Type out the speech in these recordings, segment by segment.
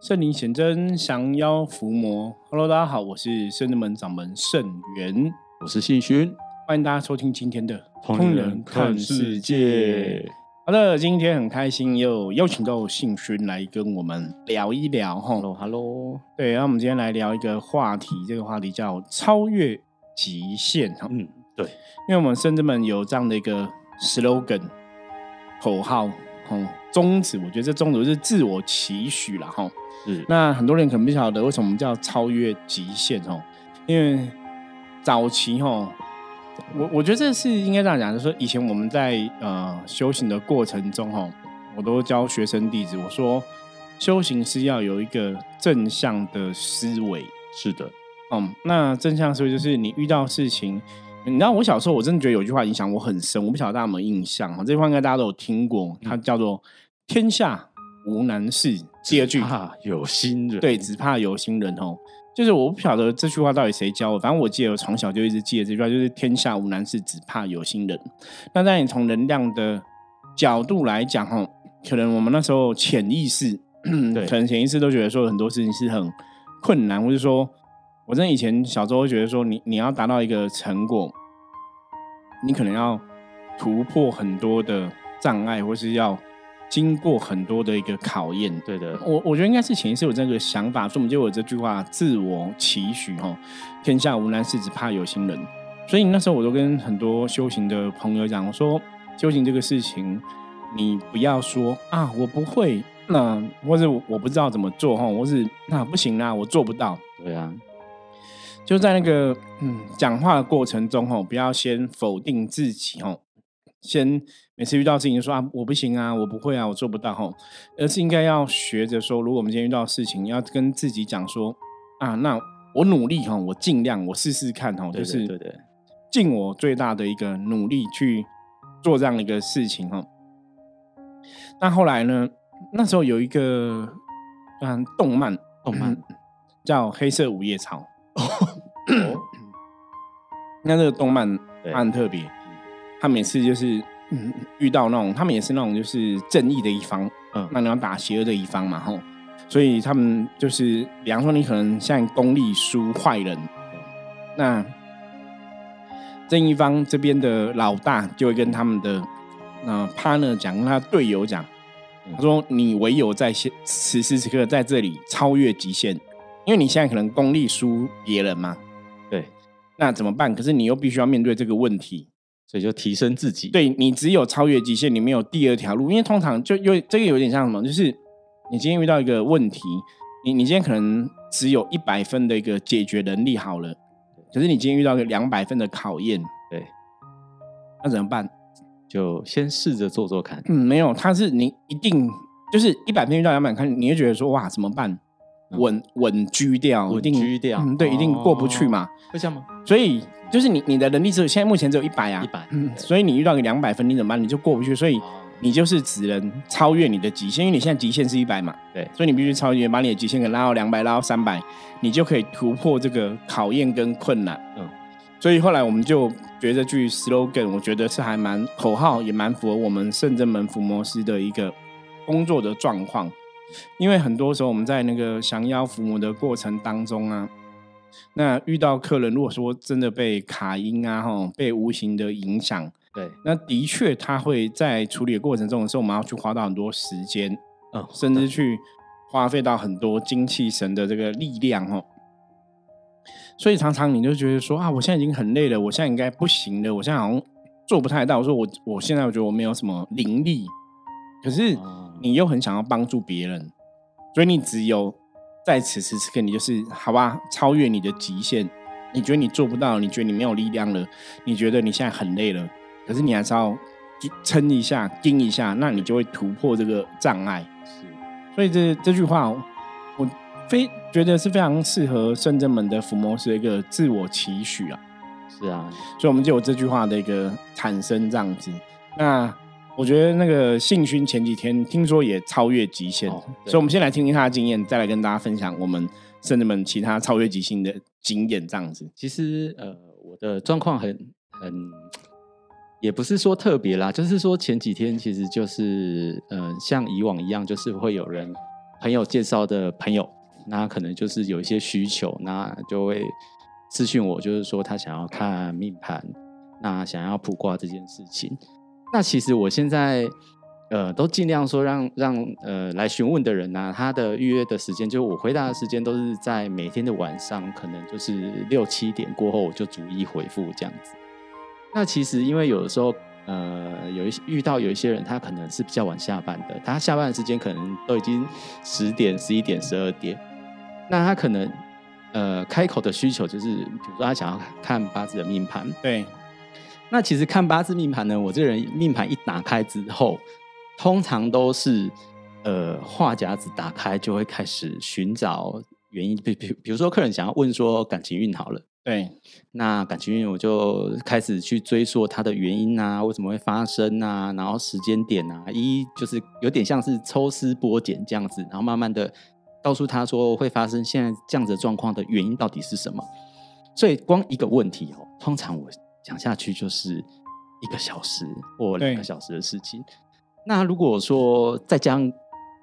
圣灵显真，降妖伏魔。Hello，大家好，我是圣人门掌门圣元，我是信勋，欢迎大家收听今天的《通人看世界》。好的，今天很开心又邀请到信勋来跟我们聊一聊哈。Hello，Hello。对，那我们今天来聊一个话题，这个话题叫超越极限哈。嗯，对，因为我们圣人门有这样的一个 slogan 口号，哦，宗旨，我觉得这宗旨是自我期许了哈。是，那很多人可能不晓得为什么叫超越极限哦，因为早期哦，我我觉得这是应该这样讲，就是说以前我们在呃修行的过程中哈，我都教学生弟子，我说修行是要有一个正向的思维，是的，嗯，那正向思维就是你遇到事情，你知道我小时候我真的觉得有句话影响我很深，我不晓得大家有没有印象哈，这句话应该大家都有听过，它叫做天下。无难事。第二句，怕有心人。对，只怕有心人哦。就是我不晓得这句话到底谁教我，反正我记得我从小就一直记得这句话，就是天下无难事，只怕有心人。那在你从能量的角度来讲，哈，可能我们那时候潜意识，对，可能潜意识都觉得说很多事情是很困难，或者说，我真的以前小时候会觉得说，你你要达到一个成果，你可能要突破很多的障碍，或是要。经过很多的一个考验，对的，我我觉得应该是潜意识有这个想法，所以我们就有这句话：自我期许，哦，天下无难事，只怕有心人。所以那时候我都跟很多修行的朋友讲，我说修行这个事情，你不要说啊，我不会，那或者我不知道怎么做，哈，或是那不行啦，我做不到。对啊，就在那个嗯讲话的过程中，哈，不要先否定自己，哈。先每次遇到事情就说啊，我不行啊，我不会啊，我做不到哦，而是应该要学着说，如果我们今天遇到事情，要跟自己讲说啊，那我努力哈，我尽量，我试试看哈，就是对对，尽我最大的一个努力去做这样的一个事情哈。那后来呢，那时候有一个嗯动漫，动漫叫《黑色五叶草》，那这个动漫很特别。他每次就是嗯遇到那种，他们也是那种就是正义的一方，嗯，那你要打邪恶的一方嘛，吼，所以他们就是，比方说你可能像功力输坏人，那正义方这边的老大就会跟他们的那 partner 讲，跟他队友讲，他说你唯有在现此时此刻在这里超越极限，因为你现在可能功力输别人嘛，对，那怎么办？可是你又必须要面对这个问题。所以就提升自己，对你只有超越极限，你没有第二条路。因为通常就有这个有点像什么，就是你今天遇到一个问题，你你今天可能只有一百分的一个解决能力好了，可是你今天遇到个两百分的考验，对，那怎么办？就先试着做做看。嗯，没有，他是你一定就是一百分遇到两百分，你会觉得说哇怎么办？稳稳居掉，稳居掉，嗯对，一定过不去嘛？会这样吗？所以。就是你你的能力只有现在目前只有一百啊，一百，嗯，所以你遇到个两百分，你怎么办？你就过不去，所以你就是只能超越你的极限，因为你现在极限是一百嘛，对，所以你必须超越，把你的极限给拉到两百，拉到三百，你就可以突破这个考验跟困难，嗯，所以后来我们就觉得这句 slogan，我觉得是还蛮口号，也蛮符合我们圣真门伏魔师的一个工作的状况，因为很多时候我们在那个降妖伏魔的过程当中啊。那遇到客人，如果说真的被卡音啊，哈，被无形的影响，对，那的确他会在处理的过程中的时候，我们要去花到很多时间，嗯，甚至去花费到很多精气神的这个力量，哦。所以常常你就觉得说啊，我现在已经很累了，我现在应该不行了，我现在好像做不太到。我说我我现在我觉得我没有什么灵力，可是你又很想要帮助别人，所以你只有。在此时此刻，你就是好吧，超越你的极限。你觉得你做不到，你觉得你没有力量了，你觉得你现在很累了，可是你还是要撑一下、盯一下，那你就会突破这个障碍。是，所以这这句话，我非觉得是非常适合圣正门的伏魔师的一个自我期许啊。是啊，所以我们就有这句话的一个产生这样子。那。我觉得那个信勋前几天听说也超越极限，所以我们先来听听他的经验，再来跟大家分享我们甚至们其他超越极限的经验。这样子，其实呃，我的状况很很，也不是说特别啦，就是说前几天其实就是呃，像以往一样，就是会有人朋友介绍的朋友，那可能就是有一些需求，那就会私讯我，就是说他想要看命盘，那想要卜卦这件事情。那其实我现在。呃，都尽量说让让呃来询问的人呢，他的预约的时间，就我回答的时间都是在每天的晚上，可能就是六七点过后，我就逐一回复这样子。那其实因为有的时候，呃，有一些遇到有一些人，他可能是比较晚下班的，他下班的时间可能都已经十点、十一点、十二点，那他可能呃开口的需求就是，比如说他想要看八字的命盘。对。那其实看八字命盘呢，我这个人命盘一打开之后。通常都是，呃，话匣子打开就会开始寻找原因，比比比如说客人想要问说感情运好了，对，那感情运我就开始去追溯它的原因啊，为什么会发生啊，然后时间点啊，一就是有点像是抽丝剥茧这样子，然后慢慢的告诉他说会发生现在这样子状况的原因到底是什么，所以光一个问题哦，通常我讲下去就是一个小时或两个小时的事情。那如果说再将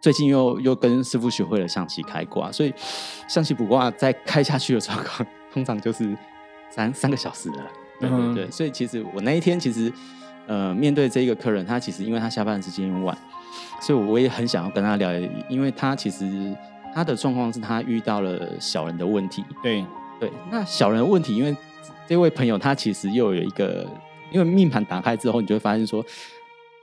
最近又又跟师傅学会了象棋开挂，所以象棋卜卦再开下去的状况，通常就是三三个小时了。对对对，所以其实我那一天其实呃面对这一个客人，他其实因为他下班时间晚，所以我也很想要跟他聊，因为他其实他的状况是他遇到了小人的问题。对对，那小人的问题，因为这位朋友他其实又有一个，因为命盘打开之后，你就会发现说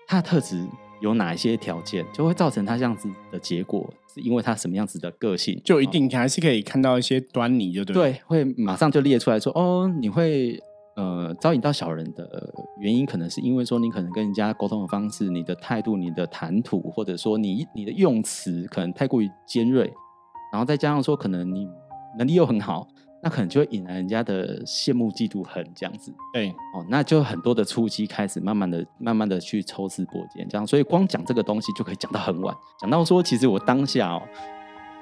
他的特质。有哪一些条件就会造成他这样子的结果？是因为他什么样子的个性？就一定还是可以看到一些端倪，就对。对，会马上就列出来说：“哦，你会呃招引到小人的原因，可能是因为说你可能跟人家沟通的方式、你的态度、你的谈吐，或者说你你的用词可能太过于尖锐，然后再加上说可能你能力又很好。”那可能就会引来人家的羡慕、嫉妒、恨这样子。对，哦，那就很多的初期开始，慢慢的、慢慢的去抽丝剥茧，这样。所以光讲这个东西就可以讲到很晚，讲到说，其实我当下哦，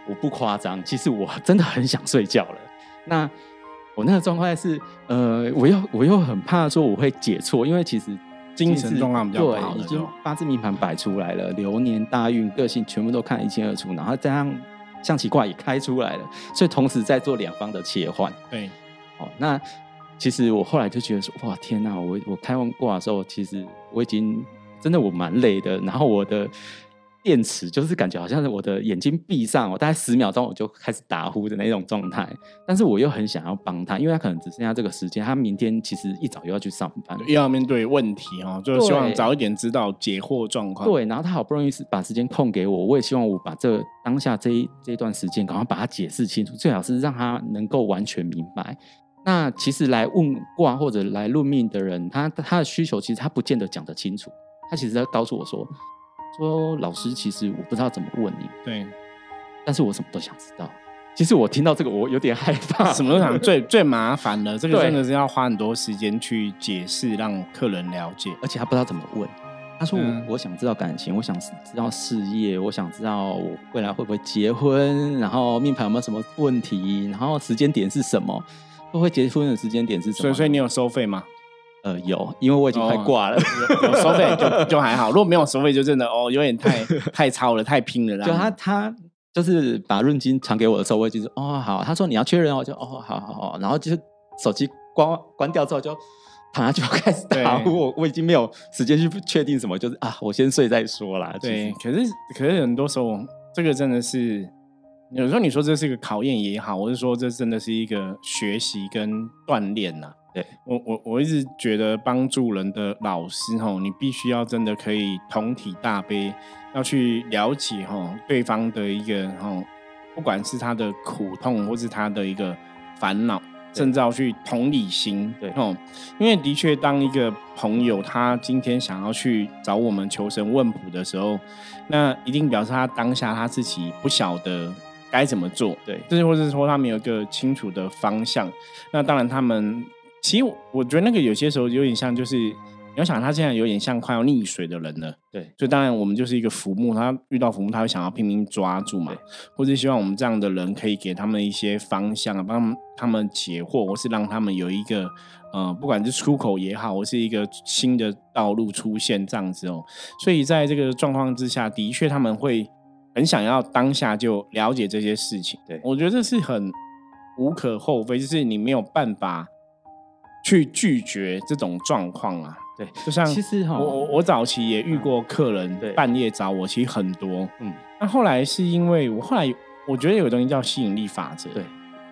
我不夸张，其实我真的很想睡觉了。那我那个状态是，呃，我又我又很怕说我会解错，因为其实精神状况比较好，已经八字命盘摆出来了，流年大运、个性全部都看得一清二楚，然后加上。象棋卦也开出来了，所以同时在做两方的切换。对，哦，那其实我后来就觉得说，哇，天哪！我我开完卦的时候，其实我已经真的我蛮累的，然后我的。电池就是感觉好像是我的眼睛闭上，我大概十秒钟我就开始打呼的那种状态，但是我又很想要帮他，因为他可能只剩下这个时间，他明天其实一早又要去上班，又要面对问题哦，就希望早一点知道解惑状况。对，然后他好不容易是把时间空给我，我也希望我把这当下这一这段时间赶快把它解释清楚，最好是让他能够完全明白。那其实来问卦或者来论命的人，他他的需求其实他不见得讲得清楚，他其实在告诉我说。说老师，其实我不知道怎么问你。对，但是我什么都想知道。其实我听到这个，我有点害怕。什么都想最最麻烦的，这个真的是要花很多时间去解释，让客人了解，而且他不知道怎么问。他说：“我我想知道感情，我想知道事业，我想知道我未来会不会结婚，然后命盘有没有什么问题，然后时间点是什么，会不会结婚的时间点是什么？所以，所以你有收费吗？”呃，有，因为我已经快挂了，有收费就就还好。如果没有收费，就真的哦，有点太 太超了，太拼了啦。就他他就是把润金传给我的时候，我已经说哦好，他说你要确认我，就哦好好好，然后就是手机关关掉之后，就躺下就开始打。我我已经没有时间去确定什么，就是啊，我先睡再说啦。对，可是可是很多时候，这个真的是有时候你说这是一个考验也好，我是说这真的是一个学习跟锻炼呐。对我我我一直觉得帮助人的老师吼，你必须要真的可以同体大悲，要去了解吼对方的一个吼，不管是他的苦痛或是他的一个烦恼，甚至要去同理心，对吼，因为的确当一个朋友他今天想要去找我们求神问卜的时候，那一定表示他当下他自己不晓得该怎么做，对，就是或者说他没有一个清楚的方向，那当然他们。其实我觉得那个有些时候有点像，就是你要想他现在有点像快要溺水的人了，对，所以当然我们就是一个浮木，他遇到浮木他会想要拼命抓住嘛，或者希望我们这样的人可以给他们一些方向啊，帮他们解惑，或是让他们有一个呃，不管是出口也好，或是一个新的道路出现这样子哦。所以在这个状况之下，的确他们会很想要当下就了解这些事情。对。我觉得这是很无可厚非，就是你没有办法去拒绝这种状况啊。对，就像其实哈，我我我早期也遇过客人对半夜找我，其实很多。嗯，那后来是因为我后来我觉得有个东西叫吸引力法则。对，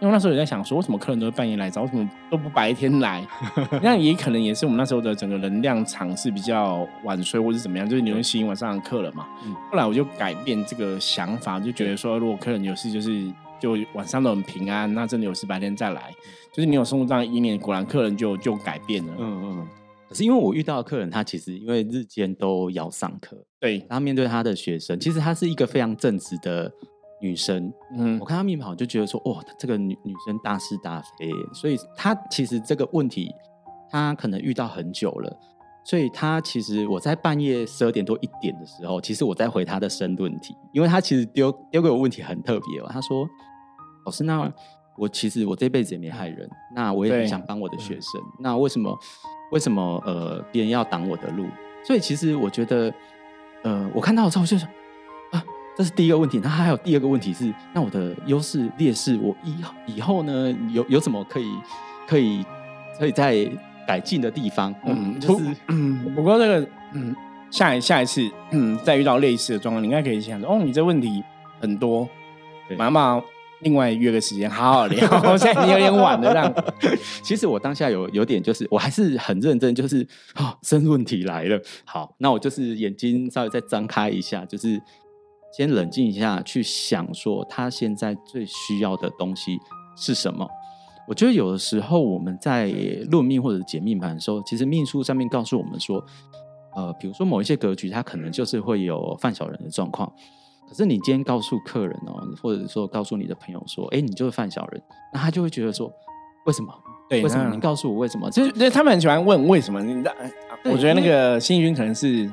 因为那时候也在想说，为什么客人都是半夜来找，为什么都不白天来？那也可能也是我们那时候的整个能量场是比较晚睡，或是怎么样，就是你会吸引晚上的客人嘛。嗯后来我就改变这个想法，就觉得说，如果客人有事，就是就晚上都很平安，那真的有事白天再来。就是你有生活这样一念，果然客人就就改变了。嗯嗯。可是因为我遇到的客人，他其实因为日间都要上课，对，他面对他的学生，其实她是一个非常正直的女生。嗯我看她面跑就觉得说，哇，这个女女生大是大非，所以她其实这个问题，她可能遇到很久了。所以她其实我在半夜十二点多一点的时候，其实我在回她的申论题，因为她其实丢丢给我问题很特别哦。她说：“老师，那我其实我这辈子也没害人，那我也很想帮我的学生，那为什么为什么呃别人要挡我的路？所以其实我觉得，呃，我看到之后我就想啊，这是第一个问题。那还有第二个问题是，那我的优势劣势，我以以后呢有有什么可以可以可以在改进的地方？嗯，就是嗯，不过这个嗯，下一下一次嗯，再遇到类似的状况，你应该可以想说，哦，你这问题很多，对妈妈另外约个时间好好聊。现在你有点晚了，这样。其实我当下有有点就是，我还是很认真，就是啊，申论题来了，好，那我就是眼睛稍微再张开一下，就是先冷静一下，去想说他现在最需要的东西是什么。我觉得有的时候我们在论命或者解命盘的时候，其实命书上面告诉我们说，呃，比如说某一些格局，它可能就是会有犯小人的状况。可是你今天告诉客人哦，或者说告诉你的朋友说，哎，你就是犯小人，那他就会觉得说，为什么？对，为什么？你告诉我为什么？就就是是他们很喜欢问为什么。你知道对我觉得那个幸运可能是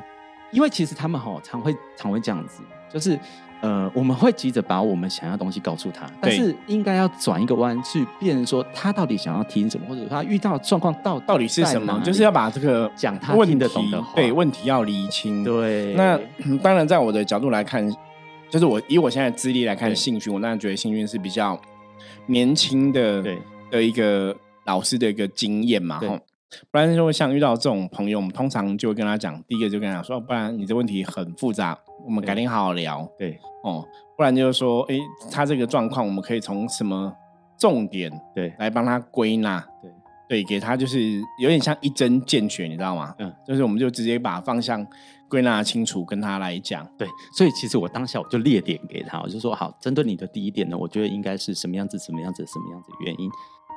因为其实他们哈常会常会这样子，就是呃，我们会急着把我们想要的东西告诉他，但是应该要转一个弯去辨认说他到底想要听什么，或者他遇到的状况到到底是什么？就是要把这个讲他问题听得懂的话对问题要厘清。对那嗯当然，在我的角度来看，就是我以我现在的资历来看，对。幸运，我当然觉得幸运是比较年轻的对。的一个老师的一个经验嘛，对。吼。不然就会像遇到这种朋友，我们通常就会跟他讲，第一个就跟他讲说，不然你这问题很复杂，我们改天好好聊。对。哦。不然就是说，诶，他这个状况，我们可以从什么重点对。来帮他归纳，对对，给他就是有点像一针见血，你知道吗？嗯，就是我们就直接把方向归纳清楚，跟他来讲。对，所以其实我当下我就列点给他，我就说好，针对你的第一点呢，我觉得应该是什么样子，什么样子，什么样子的原因；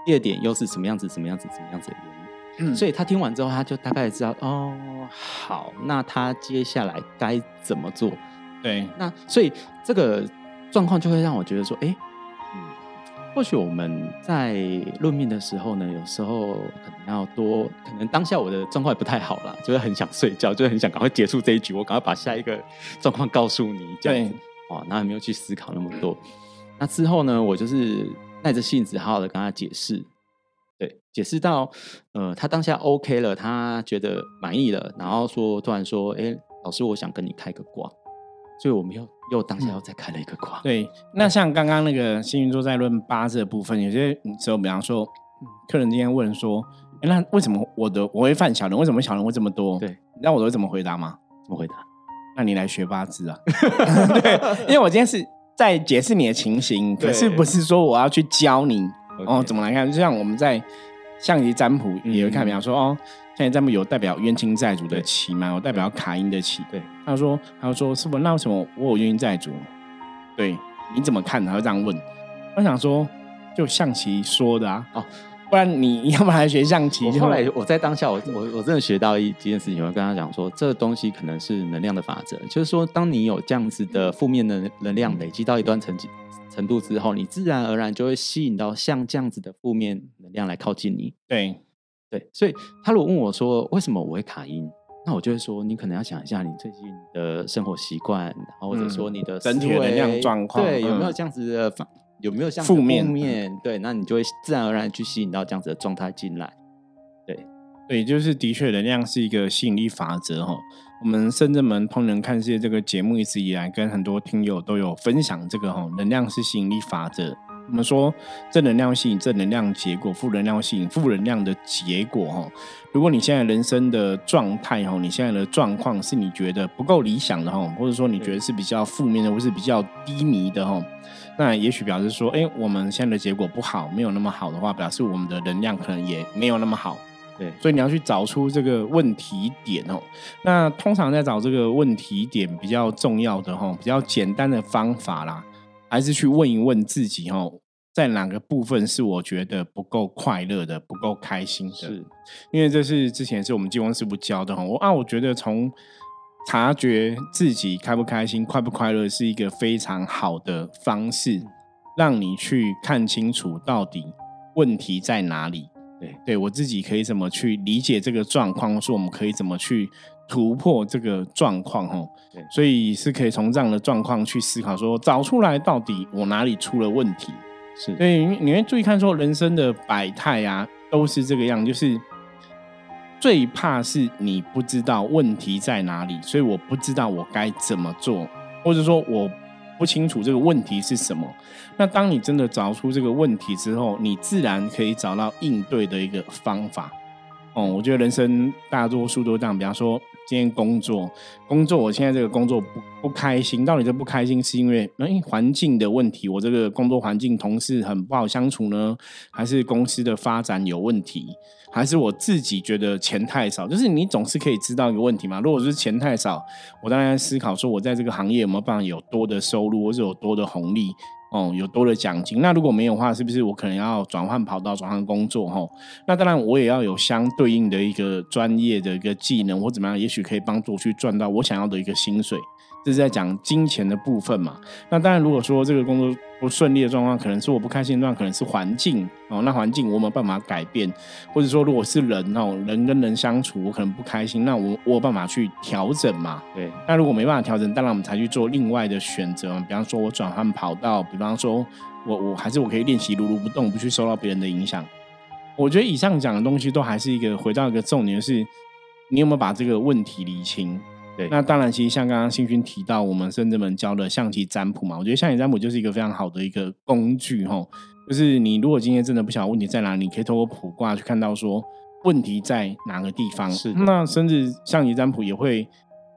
第二点又是什么样子，什么样子，什么样子的原因。嗯所以他听完之后，他就大概知道哦，好，那他接下来该怎么做？对，那所以这个状况就会让我觉得说，哎，嗯，或许我们在论命的时候呢，有时候可能要多，可能当下我的状况也不太好啦，就是很想睡觉，就是很想赶快结束这一局，我赶快把下一个状况告诉你，这样子，哦，然后也没有去思考那么多。那之后呢，我就是耐着性子，好好的跟他解释。对，解释到，呃，他当下 OK 了，他觉得满意了，然后说，突然说，哎，老师，我想跟你开个卦，所以我们又又当下又再开了一个卦。对，那像刚刚那个幸运座在论八字的部分，有些时候，比方说，客人今天问说，诶那为什么我的我会犯小人？为什么小人会这么多？对，你知道我都会怎么回答吗？怎么回答？那你来学八字啊？对，因为我今天是在解释你的情形，可是不是说我要去教你哦怎么来看。就像我们在象棋占卜也会看，嗯比方说哦，象棋占卜有代表冤亲债主的对棋嘛，有代表卡因的棋。对，他说，他就说师傅，那为什么我有冤亲债主？对，你怎么看？他会这样问。我想说，就象棋说的啊，哦不然你 要不然来学象棋？后来我在当下，我我我真的学到一件事情，我跟他讲说，这个东西可能是能量的法则，就是说，当你有这样子的负面能能量累积到一段程级程度之后，你自然而然就会吸引到像这样子的负面能量来靠近你。对对，所以他如果问我说为什么我会卡音，那我就会说，你可能要想一下你最近的生活习惯，然后或者说你的嗯整体的能量状况对，有没有嗯这样子的反，有没有这样子的负面面？对，那你就会自然而然去吸引到这样子的状态进来。对，就是的确能量是一个吸引力法则哈。我们深圳门通人看世界这个节目一直以来跟很多听友都有分享这个哈，能量是吸引力法则。我们说正能量吸引正能量结果，负能量吸引负能量的结果哈。如果你现在人生的状态哈，你现在的状况是你觉得不够理想的哈，或者说你觉得是比较负面的，或是比较低迷的哈，那也许表示说，哎，我们现在的结果不好，没有那么好的话，表示我们的能量可能也没有那么好。对，所以你要去找出这个问题点哦。那通常在找这个问题点比较重要的哈，比较简单的方法啦，还是去问一问自己哈，在哪个部分是我觉得不够快乐的、不够开心的？是，因为这是之前是我们金光师傅教的哈。我啊，我觉得从察觉自己开不开心、快不快乐，是一个非常好的方式，让你去看清楚到底问题在哪里。对，对我自己可以怎么去理解这个状况，说我们可以怎么去突破这个状况，哦，对，所以是可以从这样的状况去思考，说找出来到底我哪里出了问题，是，所以你会注意看，说人生的百态啊，都是这个样，就是最怕是你不知道问题在哪里，所以我不知道我该怎么做，或者说我。不清楚这个问题是什么，那当你真的找出这个问题之后，你自然可以找到应对的一个方法。哦，我觉得人生大多数都这样，比方说。今天工作，工作，我现在这个工作不不开心。到底这不开心是因为哎环境的问题，我这个工作环境同事很不好相处呢，还是公司的发展有问题，还是我自己觉得钱太少？就是你总是可以知道一个问题嘛。如果是钱太少，我当然思考说我在这个行业有没有办法有多的收入，或者有多的红利。哦，有多的奖金，那如果没有的话，是不是我可能要转换跑道、转换工作？哈，那当然我也要有相对应的一个专业的一个技能或怎么样，也许可以帮助去赚到我想要的一个薪水。这是在讲金钱的部分嘛？那当然，如果说这个工作不顺利的状况，可能是我不开心的状况，可能是环境哦。那环境我没有办法改变，或者说如果是人哦，人跟人相处，我可能不开心，那我我有办法去调整嘛？对。那如果没办法调整，当然我们才去做另外的选择，比方说我转换跑道，比方说我我还是我可以练习如如不动，不去受到别人的影响。我觉得以上讲的东西都还是一个回到一个重点，是你有没有把这个问题理清？那当然，其实像刚刚新军提到，我们甚至们教的象棋占卜嘛，我觉得象棋占卜就是一个非常好的一个工具哈。就是你如果今天真的不晓得问题在哪里，你可以透过卜卦去看到说问题在哪个地方。是，那甚至象棋占卜也会。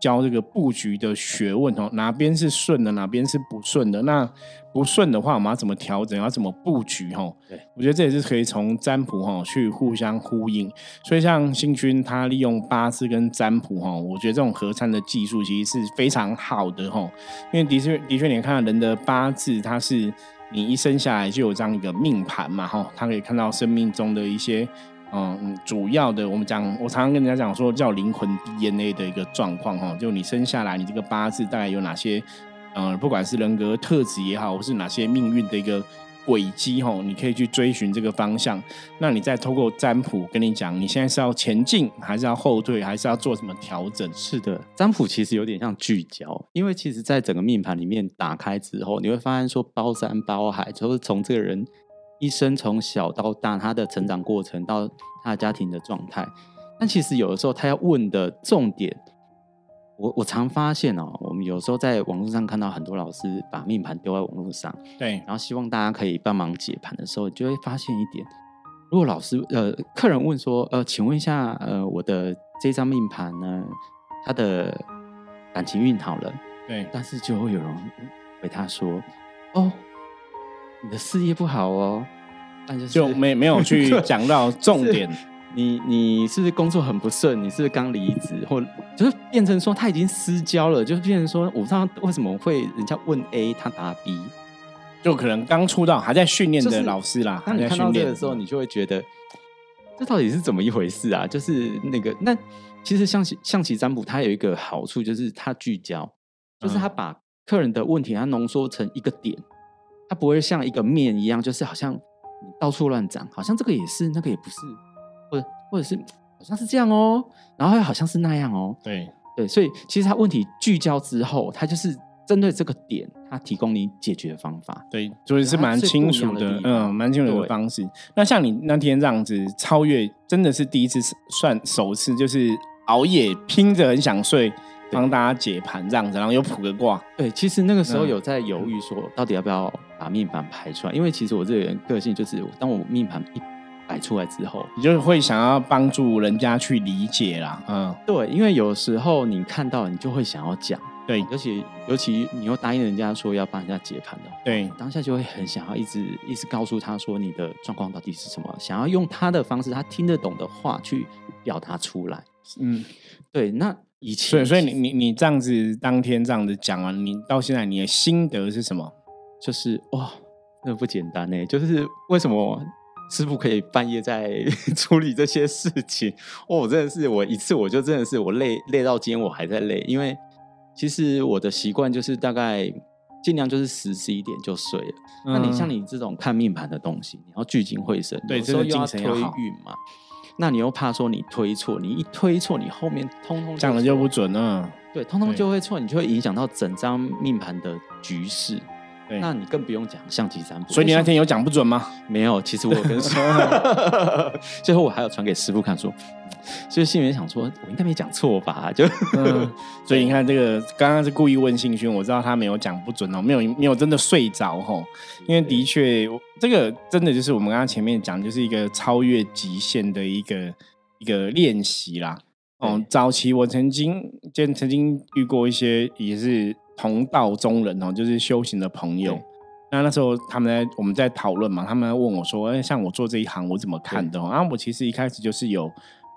教这个布局的学问哦，哪边是顺的，哪边是不顺的？那不顺的话，我们要怎么调整？要怎么布局？哈，对我觉得这也是可以从占卜哈去互相呼应。所以像星君他利用八字跟占卜哈，我觉得这种合参的技术其实是非常好的哈。因为的确的确，你看人的八字，它是你一生下来就有这样一个命盘嘛哈，他可以看到生命中的一些。嗯，主要的我们讲，我常常跟人家讲说叫灵魂 DNA 的一个状况哈，就你生下来，你这个八字大概有哪些，嗯，不管是人格特质也好，或是哪些命运的一个轨迹哈，你可以去追寻这个方向。那你再透过占卜跟你讲，你现在是要前进，还是要后退，还是要做什么调整？是的，占卜其实有点像聚焦，因为其实在整个命盘里面打开之后，你会发现说包山包海，就是从这个人。一生从小到大，他的成长过程到他的家庭的状态，但其实有的时候他要问的重点，我我常发现哦，我们有时候在网络上看到很多老师把命盘丢在网络上，对，然后希望大家可以帮忙解盘的时候，就会发现一点，如果老师呃客人问说呃，请问一下呃我的这张命盘呢，他的感情运好了，对，但是就会有人回他说哦。你的事业不好哦，那就就没没有去 讲到重点。你你是不是工作很不顺？你是不是刚离职，或就是变成说他已经失焦了？就是变成说，我不知道为什么会人家问 A，他答 B，就可能刚出道还在训练的老师啦。当你看到这个时候，你就会觉得这到底是怎么一回事啊？就是那个那其实象棋象棋占卜它有一个好处，就是它聚焦，就是它把客人的问题它浓缩成一个点。它不会像一个面一样，就是好像你到处乱长，好像这个也是，那个也不是，或者或者是好像是这样哦，然后又好像是那样哦。对对，所以其实它问题聚焦之后，它就是针对这个点，它提供你解决方法。对，所以是蛮清楚的，嗯，蛮清楚的方式。那像你那天这样子超越，真的是第一次算首次，就是熬夜拼着很想睡，帮大家解盘这样子，然后又卜个卦。对，其实那个时候有在犹豫说，到底要不要把命盘排出来？因为其实我这个人个性就是，当我命盘一摆出来之后，你就会想要帮助人家去理解啦。嗯，对，因为有时候你看到，你就会想要讲。对，尤其尤其你又答应人家说要帮人家解盘的，对，当下就会很想要一直一直告诉他说你的状况到底是什么，想要用他的方式，他听得懂的话去表达出来。嗯，对，那所以所以你你你这样子当天这样子讲完，你到现在你的心得是什么？就是哇，那不简单呢。就是为什么师傅可以半夜在 处理这些事情？哦，真的是我一次我就真的是我累累到今天我还在累，因为。其实我的习惯就是大概尽量就是十十一点就睡了。那你像你这种看命盘的东西，你要聚精会神，对，时候又要推运嘛。那你又怕说你推错，你一推错，你后面通通讲的就不准了。对，通通就会错，你就会影响到整张命盘的局势。那你更不用讲象棋占卜，所以你那天有讲不准吗？没有，其实我跟 最后我还有传给师傅看，说，所以心里面想说，我应该没讲错吧？就，所以你看这个刚刚是故意问信勋，我知道他没有讲不准哦，没有没有真的睡着吼，因为的确这个真的就是我们刚刚前面讲，就是一个超越极限的一个一个练习啦。哦，早期我曾经见曾经遇过一些也是。同道中人哦，就是修行的朋友。那那时候他们在我们在讨论嘛，他们问我说：“哎，像我做这一行，我怎么看的？”啊，我其实一开始就是有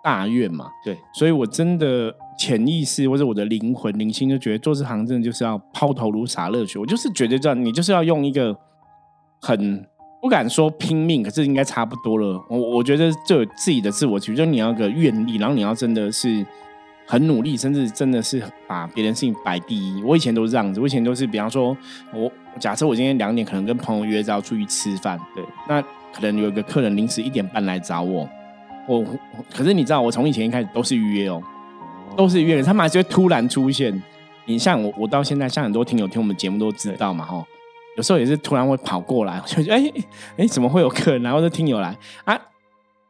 大愿嘛，对，所以我真的潜意识或者我的灵魂灵性就觉得做这行真的就是要抛头颅洒热血。我就是觉得这样，你就是要用一个很不敢说拼命，可是应该差不多了。我我觉得就有自己的自我觉就你要个愿力，然后你要真的是。很努力，甚至真的是把别人事情摆第一。我以前都是这样子，我以前都是，比方说，我假设我今天两点可能跟朋友约着要出去吃饭，对，那可能有一个客人临时一点半来找我，我可是你知道，我从以前一开始都是预约哦，都是预约，他们还是会突然出现。你像我，我到现在像很多听友听我们节目都知道嘛，哈，有时候也是突然会跑过来，就觉得哎哎，怎么会有客人来或者听友来啊？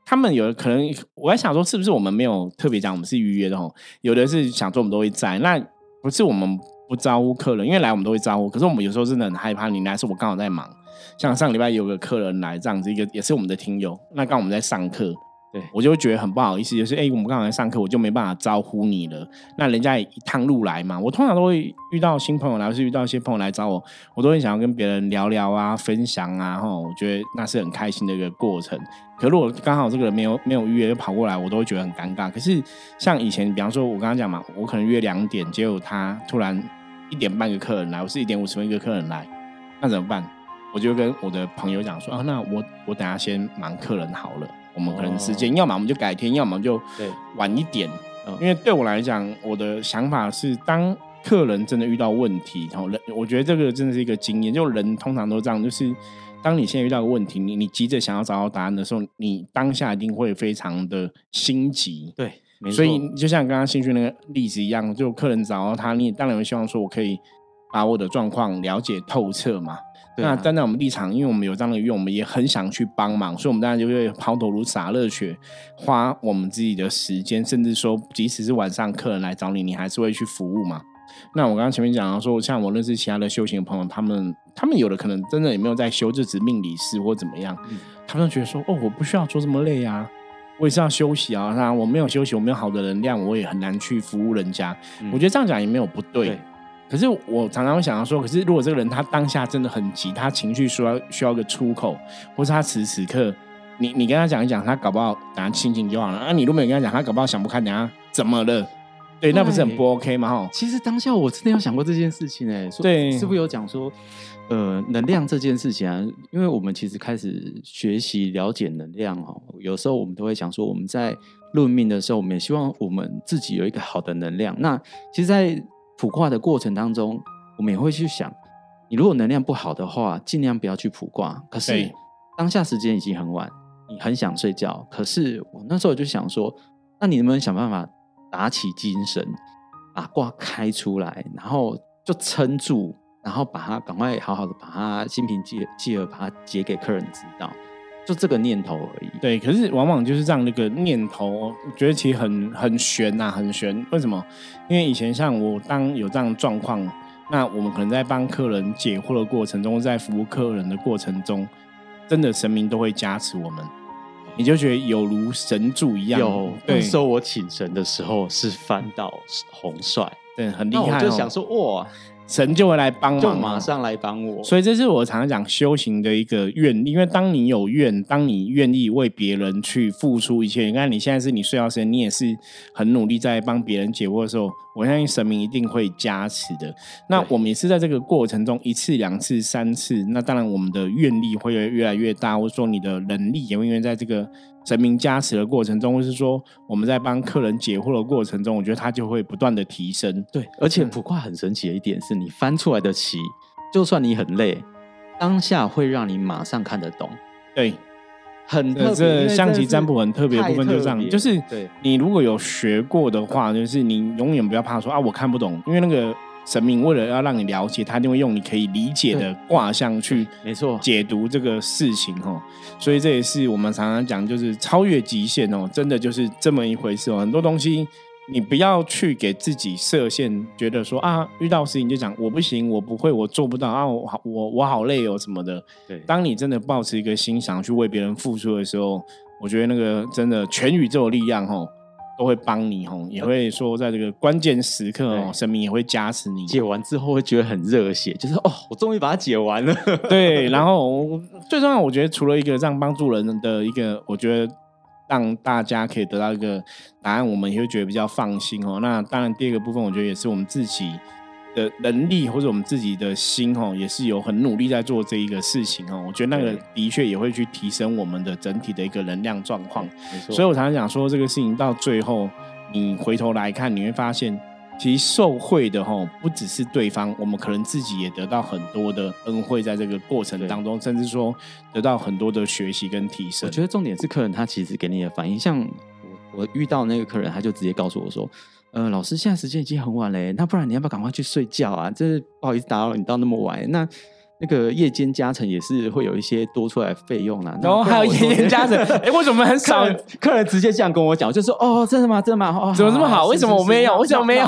他们有可能，我在想说，是不是我们没有特别讲我们是预约的哦？有的是想说我们都会在，那不是我们不招呼客人，因为来我们都会招呼。可是我们有时候真的很害怕你来，是我刚好在忙。像上礼拜有个客人来这样子，一个也是我们的听友，那刚好我们在上课。我就会觉得很不好意思，就是哎，我们刚才上课，我就没办法招呼你了。那人家一趟路来嘛，我通常都会遇到新朋友来，或是遇到一些朋友来找我，我都会想要跟别人聊聊啊，分享啊，哈，我觉得那是很开心的一个过程。可如果刚好这个人没有没有预约就跑过来，我都会觉得很尴尬。可是像以前，比方说我刚刚讲嘛，我可能约两点，结果他突然一点半个客人来，我是一点五十分一个客人来，那怎么办？我就跟我的朋友讲说啊，那我我等下先忙客人好了。我们可能时间，要么我们就改天，要么就晚一点。因为对我来讲，我的想法是，当客人真的遇到问题，然后人，我觉得这个真的是一个经验。就人通常都这样，就是当你现在遇到个问题，你你急着想要找到答案的时候，你当下一定会非常的心急。对，所以就像刚刚新训那个例子一样，就客人找到他，你当然会希望说我可以把我的状况了解透彻嘛。那站在我们立场，因为我们有这样的愿，我们也很想去帮忙，所以我们当然就会抛头颅洒热血，花我们自己的时间，甚至说，即使是晚上客人来找你，你还是会去服务嘛。那我刚刚前面讲到说，像我认识其他的修行的朋友，他们他们有的可能真的也没有在修，就只命理师或怎么样，他们觉得说，哦，我不需要做这么累啊，我也是要休息啊。那我没有休息，我没有好的能量，我也很难去服务人家。我觉得这样讲也没有不对。可是我常常会想要说，可是如果这个人他当下真的很急，他情绪需要需要个出口，或是他此时此刻，你你跟他讲一讲，他搞不好等下心情就好了。啊，你如果没跟他讲，他搞不好想不开，等下怎么了？对，那不是很不 OK 吗？哈，其实当下我真的有想过这件事情诶。对，是不是有讲说，呃，能量这件事情啊？因为我们其实开始学习了解能量哦，有时候我们都会想说，我们在论命的时候，我们也希望我们自己有一个好的能量。那其实，在卜卦的过程当中，我们也会去想，你如果能量不好的话，尽量不要去卜卦。可是当下时间已经很晚，你很想睡觉。可是我那时候就想说，那你能不能想办法打起精神，把卦开出来，然后就撑住，然后把它赶快好好的把它心平气气和把它解给客人知道。就这个念头而已。对，可是往往就是这样那个念头，我觉得其实很很悬呐，很悬。为什么？因为以前像我当有这样状况，那我们可能在帮客人解惑的过程中，在服务客人的过程中，真的神明都会加持我们，你就觉得有如神助一样。有，那时候我请神的时候是翻到红帅，对，很厉害。我就想说，哇。神就会来帮忙，就马上来帮我。所以这是我常常讲修行的一个愿，因为当你有愿，当你愿意为别人去付出一切，你看你现在是你睡觉时间，你也是很努力在帮别人解惑的时候，我相信神明一定会加持的。那我们也是在这个过程中一次、两次、三次，那当然我们的愿力会越来越大，或者说你的能力也会因为在这个。神明加持的过程中，或是说我们在帮客人解惑的过程中，我觉得它就会不断的提升。对，而且卜卦很神奇的一点是，你翻出来的棋，就算你很累，当下会让你马上看得懂。对，很特别。象棋占卜很特别的部分就这样，就是对你如果有学过的话，就是你永远不要怕说啊，我看不懂，因为那个。神明为了要让你了解，他一定会用你可以理解的卦象去，没错，解读这个事情哦。所以这也是我们常常讲，就是超越极限哦，真的就是这么一回事哦。很多东西你不要去给自己设限，觉得说啊，遇到事情就讲我不行，我不会，我做不到啊，我好我我好累哦什么的。对，当你真的抱持一个心想去为别人付出的时候，我觉得那个真的全宇宙力量哦。都会帮你哦，也会说在这个关键时刻哦，神明也会加持你。解完之后会觉得很热血，就是哦，我终于把它解完了。对，然后最重要，我觉得除了一个这样帮助人的一个，我觉得让大家可以得到一个答案，我们也会觉得比较放心哦。那当然，第二个部分，我觉得也是我们自己。的能力或者我们自己的心哦，也是有很努力在做这一个事情哦。我觉得那个的确也会去提升我们的整体的一个能量状况。所以我常常讲说，这个事情到最后，你回头来看，你会发现，其实受贿的哈，不只是对方，我们可能自己也得到很多的恩惠，在这个过程当中，甚至说得到很多的学习跟提升。我觉得重点是客人他其实给你的反应，像我我遇到那个客人，他就直接告诉我说。呃，老师，现在时间已经很晚嘞，那不然你要不要赶快去睡觉啊？这不好意思打扰你到那么晚，那。那个夜间加成也是会有一些多出来费用啦，然后还有夜间加成，哎，为什么很少？客人直接这样跟我讲，就说哦，真的吗？真的吗？哦，怎么这么好？为什么我没有？为什么没有？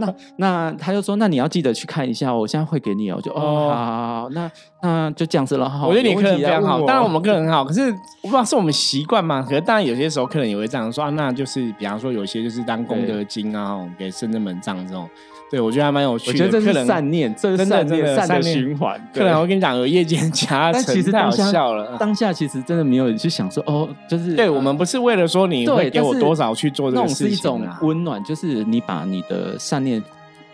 那那他就说，那你要记得去看一下，我现在会给你哦。就哦，好，那那就这样子了。我觉得你客人非常好，当然我们客人很好，可是我不知道是我们习惯嘛？可是当然有些时候客人也会这样说，那就是比方说有些就是当功德金啊，给圣人门账这种。对，我觉得还蛮有趣的。我觉得这是善念，这是善念善的循环。客人，我跟你讲，有夜间加成，其实太好笑了。当下其实真的没有去想说，哦，就是对我们不是为了说你会给我多少去做这个事情，是一种温暖，就是你把你的善念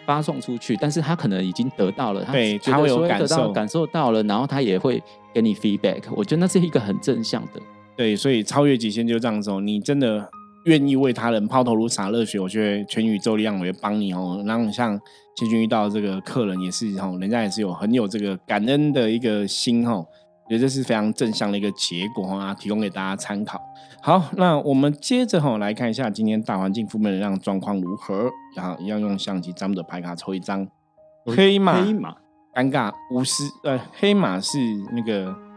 发送出去，但是他可能已经得到了，对他会有感受，感受到了，然后他也会给你 feedback。我觉得那是一个很正向的。对，所以超越极限就这样子哦，你真的。愿意为他人抛头颅洒热血，我觉得全宇宙力量我会帮你哦。然后像千军遇到这个客人也是哦，人家也是有很有这个感恩的一个心哦，觉得这是非常正向的一个结果啊，提供给大家参考。好，那我们接着哈来看一下今天大环境负面能量状况如何。然后要用相机咱们的牌卡抽一张黑马，黑马尴尬五十呃，黑马是那个。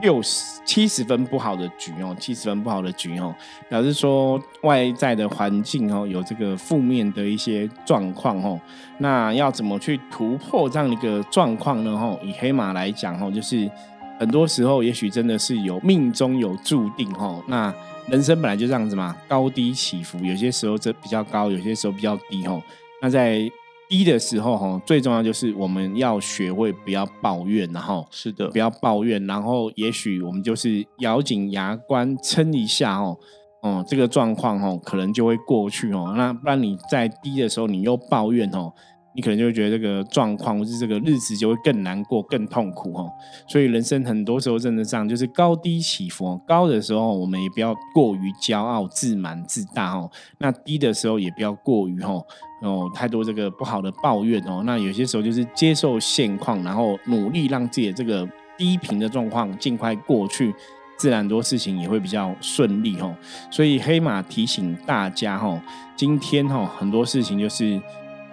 六十七十分不好的局哦，七十分不好的局哦，表示说外在的环境哦有这个负面的一些状况哦。那要怎么去突破这样的一个状况呢？吼，以黑马来讲吼，就是很多时候也许真的是有命中有注定吼。那人生本来就这样子嘛，高低起伏，有些时候这比较高，有些时候比较低吼。那在低的时候哈，最重要就是我们要学会不要抱怨，然后是的，不要抱怨，然后也许我们就是咬紧牙关撑一下哦，哦，这个状况哦，可能就会过去哦。那不然你在低的时候你又抱怨哦。你可能就会觉得这个状况或是这个日子就会更难过、更痛苦哦。所以人生很多时候真的这样，就是高低起伏。高的时候我们也不要过于骄傲、自满、自大哦。那低的时候也不要过于哦哦太多这个不好的抱怨哦。那有些时候就是接受现况，然后努力让自己的这个低频的状况尽快过去，自然多事情也会比较顺利哦。所以黑马提醒大家哦，今天哦很多事情就是。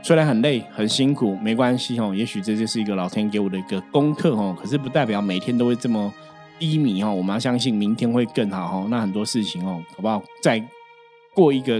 虽然很累很辛苦，没关系哦。也许这就是一个老天给我的一个功课哦。可是不代表每天都会这么低迷哦，我们要相信明天会更好哦。那很多事情哦，好不好？再过一个。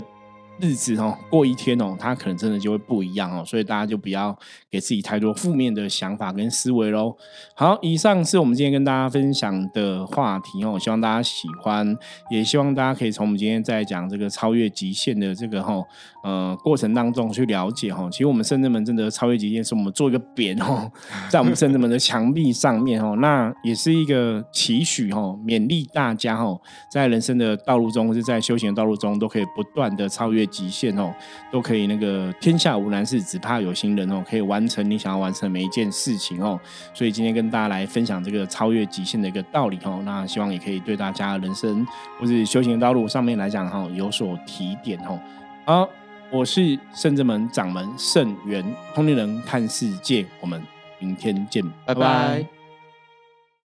日子哦，过一天哦，它可能真的就会不一样哦，所以大家就不要给自己太多负面的想法跟思维喽。好，以上是我们今天跟大家分享的话题哦，希望大家喜欢，也希望大家可以从我们今天在讲这个超越极限的这个哈呃过程当中去了解哈。其实我们圣智门真的超越极限，是我们做一个匾哦，在我们圣智门的墙壁上面哦，那也是一个期许哦，勉励大家哦，在人生的道路中或是在修行的道路中，都可以不断的超越。极限哦，都可以那个天下无难事，只怕有心人哦，可以完成你想要完成每一件事情哦。所以今天跟大家来分享这个超越极限的一个道理哦，那希望也可以对大家人生或是修行的道路上面来讲哈有所提点哦。好，我是圣智门掌门圣元通灵人看世界，我们明天见，拜拜。